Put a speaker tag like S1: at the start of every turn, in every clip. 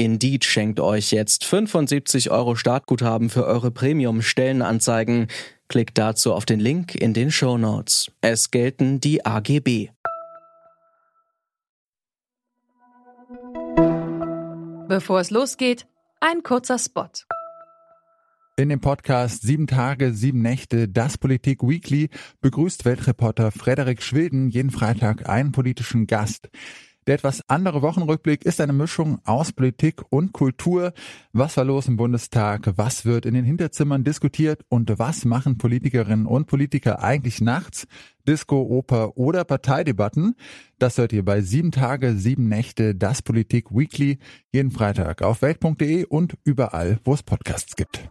S1: Indeed schenkt euch jetzt 75 Euro Startguthaben für eure Premium-Stellenanzeigen. Klickt dazu auf den Link in den Show Notes. Es gelten die AGB.
S2: Bevor es losgeht, ein kurzer Spot.
S3: In dem Podcast Sieben Tage, Sieben Nächte, das Politik Weekly begrüßt Weltreporter Frederik Schwilden jeden Freitag einen politischen Gast. Der etwas andere Wochenrückblick ist eine Mischung aus Politik und Kultur. Was war los im Bundestag? Was wird in den Hinterzimmern diskutiert? Und was machen Politikerinnen und Politiker eigentlich nachts? Disco, Oper oder Parteidebatten? Das hört ihr bei Sieben Tage, Sieben Nächte, das Politik Weekly jeden Freitag auf welt.de und überall, wo es Podcasts gibt.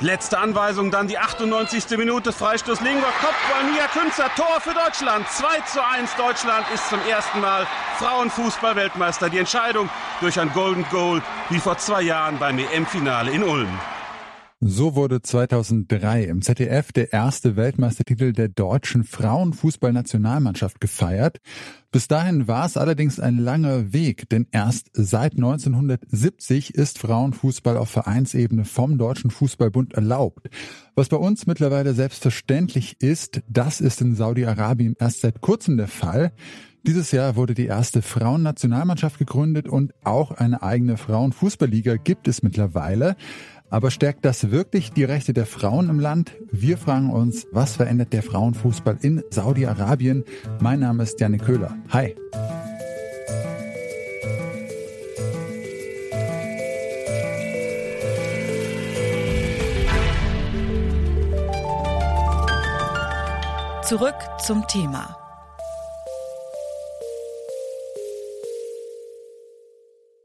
S4: Letzte Anweisung, dann die 98. Minute, Freistoß Lingor, Kopfball, Mia Künzer, Tor für Deutschland. 2 zu 1, Deutschland ist zum ersten Mal Frauenfußball-Weltmeister. Die Entscheidung durch ein Golden Goal, wie vor zwei Jahren beim EM-Finale in Ulm.
S3: So wurde 2003 im ZDF der erste Weltmeistertitel der deutschen Frauenfußballnationalmannschaft gefeiert. Bis dahin war es allerdings ein langer Weg, denn erst seit 1970 ist Frauenfußball auf Vereinsebene vom Deutschen Fußballbund erlaubt. Was bei uns mittlerweile selbstverständlich ist, das ist in Saudi-Arabien erst seit kurzem der Fall. Dieses Jahr wurde die erste Frauennationalmannschaft gegründet und auch eine eigene Frauenfußballliga gibt es mittlerweile. Aber stärkt das wirklich die Rechte der Frauen im Land? Wir fragen uns, was verändert der Frauenfußball in Saudi-Arabien? Mein Name ist Janik Köhler. Hi.
S5: Zurück zum Thema.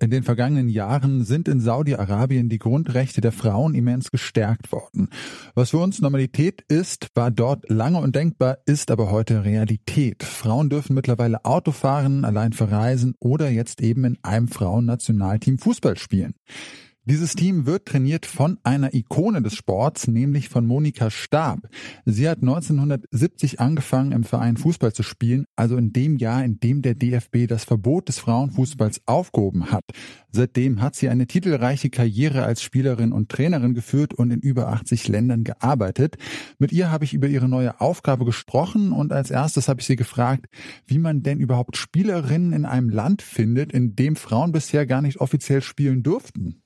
S3: In den vergangenen Jahren sind in Saudi-Arabien die Grundrechte der Frauen immens gestärkt worden. Was für uns Normalität ist, war dort lange undenkbar, ist aber heute Realität. Frauen dürfen mittlerweile Auto fahren, allein verreisen oder jetzt eben in einem Frauennationalteam Fußball spielen. Dieses Team wird trainiert von einer Ikone des Sports, nämlich von Monika Stab. Sie hat 1970 angefangen, im Verein Fußball zu spielen, also in dem Jahr, in dem der DFB das Verbot des Frauenfußballs aufgehoben hat. Seitdem hat sie eine titelreiche Karriere als Spielerin und Trainerin geführt und in über 80 Ländern gearbeitet. Mit ihr habe ich über ihre neue Aufgabe gesprochen und als erstes habe ich sie gefragt, wie man denn überhaupt Spielerinnen in einem Land findet, in dem Frauen bisher gar nicht offiziell spielen durften.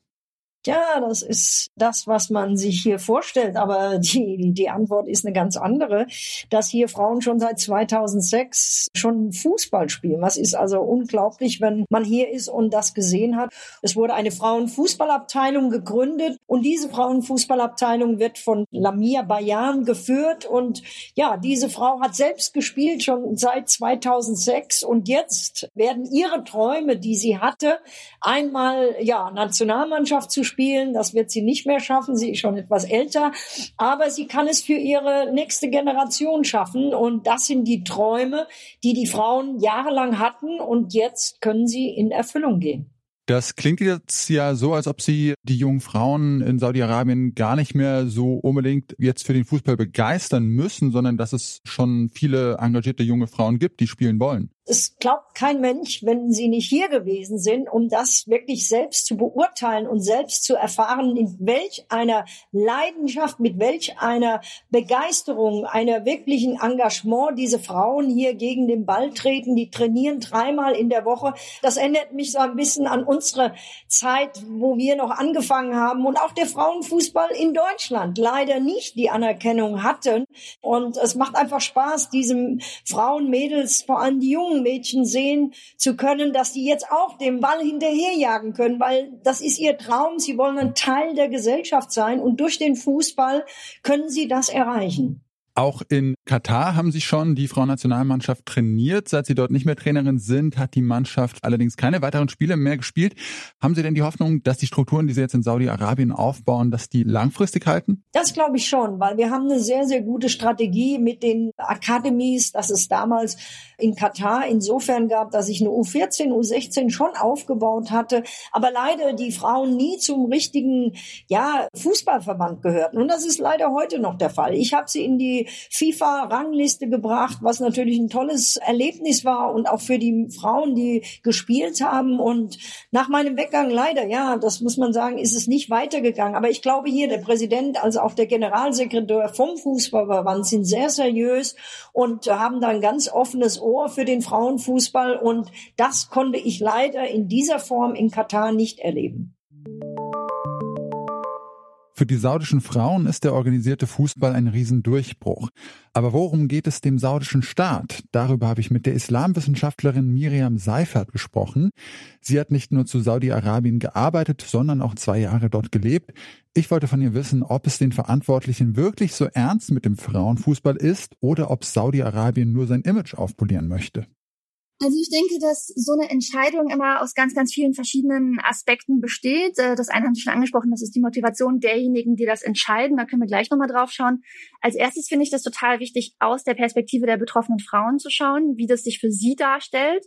S6: Ja, das ist das, was man sich hier vorstellt. Aber die, die Antwort ist eine ganz andere, dass hier Frauen schon seit 2006 schon Fußball spielen. Was ist also unglaublich, wenn man hier ist und das gesehen hat. Es wurde eine Frauenfußballabteilung gegründet und diese Frauenfußballabteilung wird von Lamia Bayan geführt. Und ja, diese Frau hat selbst gespielt schon seit 2006 und jetzt werden ihre Träume, die sie hatte, einmal ja Nationalmannschaft zu spielen, spielen. Das wird sie nicht mehr schaffen. Sie ist schon etwas älter. Aber sie kann es für ihre nächste Generation schaffen. Und das sind die Träume, die die Frauen jahrelang hatten. Und jetzt können sie in Erfüllung gehen.
S3: Das klingt jetzt ja so, als ob Sie die jungen Frauen in Saudi-Arabien gar nicht mehr so unbedingt jetzt für den Fußball begeistern müssen, sondern dass es schon viele engagierte junge Frauen gibt, die spielen wollen
S6: es glaubt kein Mensch, wenn sie nicht hier gewesen sind, um das wirklich selbst zu beurteilen und selbst zu erfahren, in welch einer Leidenschaft, mit welch einer Begeisterung, einer wirklichen Engagement diese Frauen hier gegen den Ball treten. Die trainieren dreimal in der Woche. Das erinnert mich so ein bisschen an unsere Zeit, wo wir noch angefangen haben und auch der Frauenfußball in Deutschland leider nicht die Anerkennung hatten. Und es macht einfach Spaß, diesen Frauen, Mädels, vor allem die Jungen, jungen Mädchen sehen zu können, dass die jetzt auch dem Ball hinterherjagen können, weil das ist ihr Traum. Sie wollen ein Teil der Gesellschaft sein und durch den Fußball können sie das erreichen.
S3: Auch in Katar haben Sie schon die Frauennationalmannschaft trainiert. Seit Sie dort nicht mehr Trainerin sind, hat die Mannschaft allerdings keine weiteren Spiele mehr gespielt. Haben Sie denn die Hoffnung, dass die Strukturen, die Sie jetzt in Saudi-Arabien aufbauen, dass die langfristig halten?
S6: Das glaube ich schon, weil wir haben eine sehr, sehr gute Strategie mit den Academies, dass es damals in Katar insofern gab, dass ich eine U14, U16 schon aufgebaut hatte, aber leider die Frauen nie zum richtigen ja, Fußballverband gehörten. Und das ist leider heute noch der Fall. Ich habe sie in die FIFA-Rangliste gebracht, was natürlich ein tolles Erlebnis war und auch für die Frauen, die gespielt haben. Und nach meinem Weggang leider, ja, das muss man sagen, ist es nicht weitergegangen. Aber ich glaube hier, der Präsident, also auch der Generalsekretär vom Fußballverband sind sehr seriös und haben da ein ganz offenes Ohr für den Frauenfußball. Und das konnte ich leider in dieser Form in Katar nicht erleben.
S3: Für die saudischen Frauen ist der organisierte Fußball ein Riesendurchbruch. Aber worum geht es dem saudischen Staat? Darüber habe ich mit der Islamwissenschaftlerin Miriam Seifert gesprochen. Sie hat nicht nur zu Saudi-Arabien gearbeitet, sondern auch zwei Jahre dort gelebt. Ich wollte von ihr wissen, ob es den Verantwortlichen wirklich so ernst mit dem Frauenfußball ist oder ob Saudi-Arabien nur sein Image aufpolieren möchte.
S7: Also ich denke, dass so eine Entscheidung immer aus ganz, ganz vielen verschiedenen Aspekten besteht. Äh, das eine haben Sie schon angesprochen, das ist die Motivation derjenigen, die das entscheiden. Da können wir gleich nochmal drauf schauen. Als erstes finde ich das total wichtig, aus der Perspektive der betroffenen Frauen zu schauen, wie das sich für sie darstellt.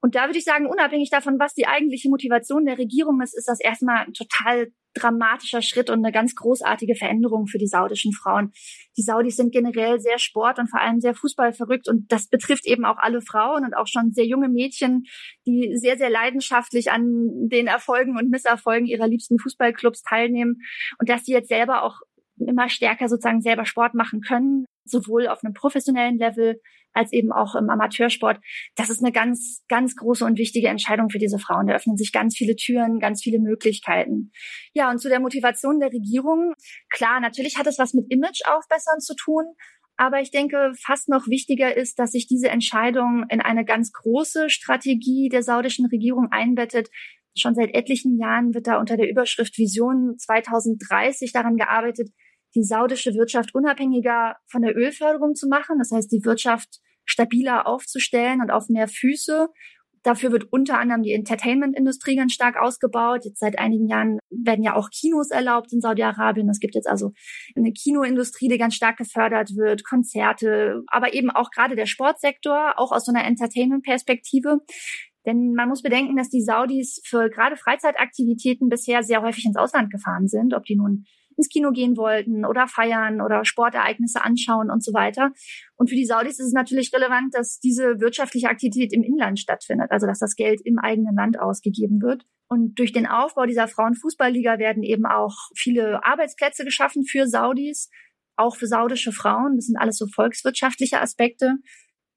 S7: Und da würde ich sagen, unabhängig davon, was die eigentliche Motivation der Regierung ist, ist das erstmal total dramatischer Schritt und eine ganz großartige Veränderung für die saudischen Frauen. Die Saudis sind generell sehr Sport und vor allem sehr Fußball verrückt und das betrifft eben auch alle Frauen und auch schon sehr junge Mädchen, die sehr, sehr leidenschaftlich an den Erfolgen und Misserfolgen ihrer liebsten Fußballclubs teilnehmen und dass sie jetzt selber auch immer stärker sozusagen selber Sport machen können, sowohl auf einem professionellen Level als eben auch im Amateursport. Das ist eine ganz, ganz große und wichtige Entscheidung für diese Frauen. Da öffnen sich ganz viele Türen, ganz viele Möglichkeiten. Ja, und zu der Motivation der Regierung. Klar, natürlich hat es was mit Image aufbessern zu tun. Aber ich denke, fast noch wichtiger ist, dass sich diese Entscheidung in eine ganz große Strategie der saudischen Regierung einbettet, Schon seit etlichen Jahren wird da unter der Überschrift Vision 2030 daran gearbeitet, die saudische Wirtschaft unabhängiger von der Ölförderung zu machen. Das heißt, die Wirtschaft stabiler aufzustellen und auf mehr Füße. Dafür wird unter anderem die Entertainment-Industrie ganz stark ausgebaut. Jetzt seit einigen Jahren werden ja auch Kinos erlaubt in Saudi-Arabien. Es gibt jetzt also eine Kinoindustrie, die ganz stark gefördert wird, Konzerte, aber eben auch gerade der Sportsektor, auch aus so einer Entertainment-Perspektive. Denn man muss bedenken, dass die Saudis für gerade Freizeitaktivitäten bisher sehr häufig ins Ausland gefahren sind, ob die nun ins Kino gehen wollten oder feiern oder Sportereignisse anschauen und so weiter. Und für die Saudis ist es natürlich relevant, dass diese wirtschaftliche Aktivität im Inland stattfindet, also dass das Geld im eigenen Land ausgegeben wird. Und durch den Aufbau dieser Frauenfußballliga werden eben auch viele Arbeitsplätze geschaffen für Saudis, auch für saudische Frauen. Das sind alles so volkswirtschaftliche Aspekte.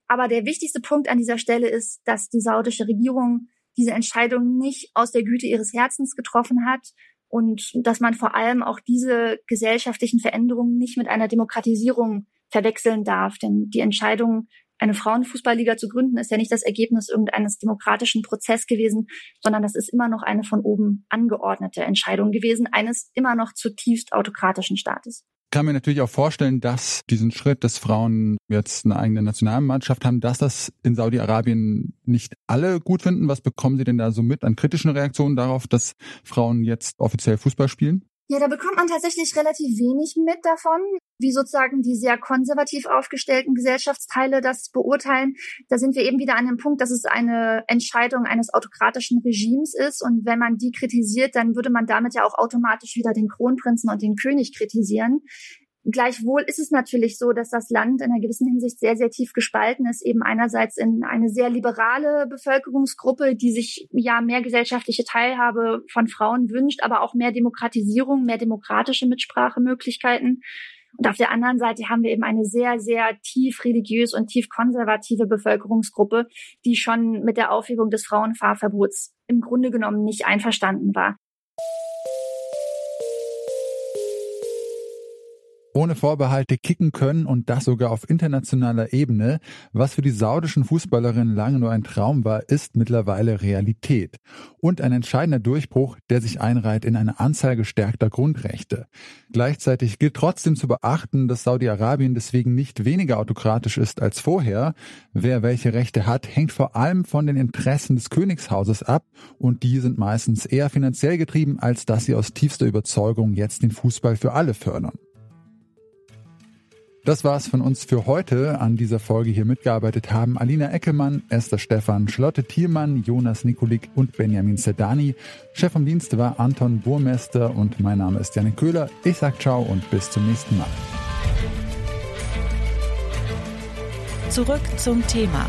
S7: Aber der wichtigste Punkt an dieser Stelle ist, dass die saudische Regierung diese Entscheidung nicht aus der Güte ihres Herzens getroffen hat, und dass man vor allem auch diese gesellschaftlichen Veränderungen nicht mit einer Demokratisierung verwechseln darf. Denn die Entscheidung, eine Frauenfußballliga zu gründen, ist ja nicht das Ergebnis irgendeines demokratischen Prozesses gewesen, sondern das ist immer noch eine von oben angeordnete Entscheidung gewesen, eines immer noch zutiefst autokratischen Staates
S3: kann mir natürlich auch vorstellen, dass diesen Schritt, dass Frauen jetzt eine eigene Nationalmannschaft haben, dass das in Saudi-Arabien nicht alle gut finden. Was bekommen Sie denn da so mit an kritischen Reaktionen darauf, dass Frauen jetzt offiziell Fußball spielen?
S7: Ja, da bekommt man tatsächlich relativ wenig mit davon, wie sozusagen die sehr konservativ aufgestellten Gesellschaftsteile das beurteilen. Da sind wir eben wieder an dem Punkt, dass es eine Entscheidung eines autokratischen Regimes ist. Und wenn man die kritisiert, dann würde man damit ja auch automatisch wieder den Kronprinzen und den König kritisieren. Gleichwohl ist es natürlich so, dass das Land in einer gewissen Hinsicht sehr, sehr tief gespalten ist. Eben einerseits in eine sehr liberale Bevölkerungsgruppe, die sich ja mehr gesellschaftliche Teilhabe von Frauen wünscht, aber auch mehr Demokratisierung, mehr demokratische Mitsprachemöglichkeiten. Und auf der anderen Seite haben wir eben eine sehr, sehr tief religiös und tief konservative Bevölkerungsgruppe, die schon mit der Aufhebung des Frauenfahrverbots im Grunde genommen nicht einverstanden war.
S3: Ohne Vorbehalte kicken können und das sogar auf internationaler Ebene. Was für die saudischen Fußballerinnen lange nur ein Traum war, ist mittlerweile Realität. Und ein entscheidender Durchbruch, der sich einreiht in eine Anzahl gestärkter Grundrechte. Gleichzeitig gilt trotzdem zu beachten, dass Saudi-Arabien deswegen nicht weniger autokratisch ist als vorher. Wer welche Rechte hat, hängt vor allem von den Interessen des Königshauses ab und die sind meistens eher finanziell getrieben, als dass sie aus tiefster Überzeugung jetzt den Fußball für alle fördern. Das war's von uns für heute. An dieser Folge hier mitgearbeitet haben Alina Eckelmann, Esther Stephan, Schlotte Thielmann, Jonas Nikolik und Benjamin Sedani. Chef vom Dienst war Anton Burmester und mein Name ist Janik Köhler. Ich sag ciao und bis zum nächsten Mal.
S5: Zurück zum Thema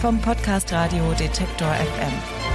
S5: vom Podcast Radio Detektor FM.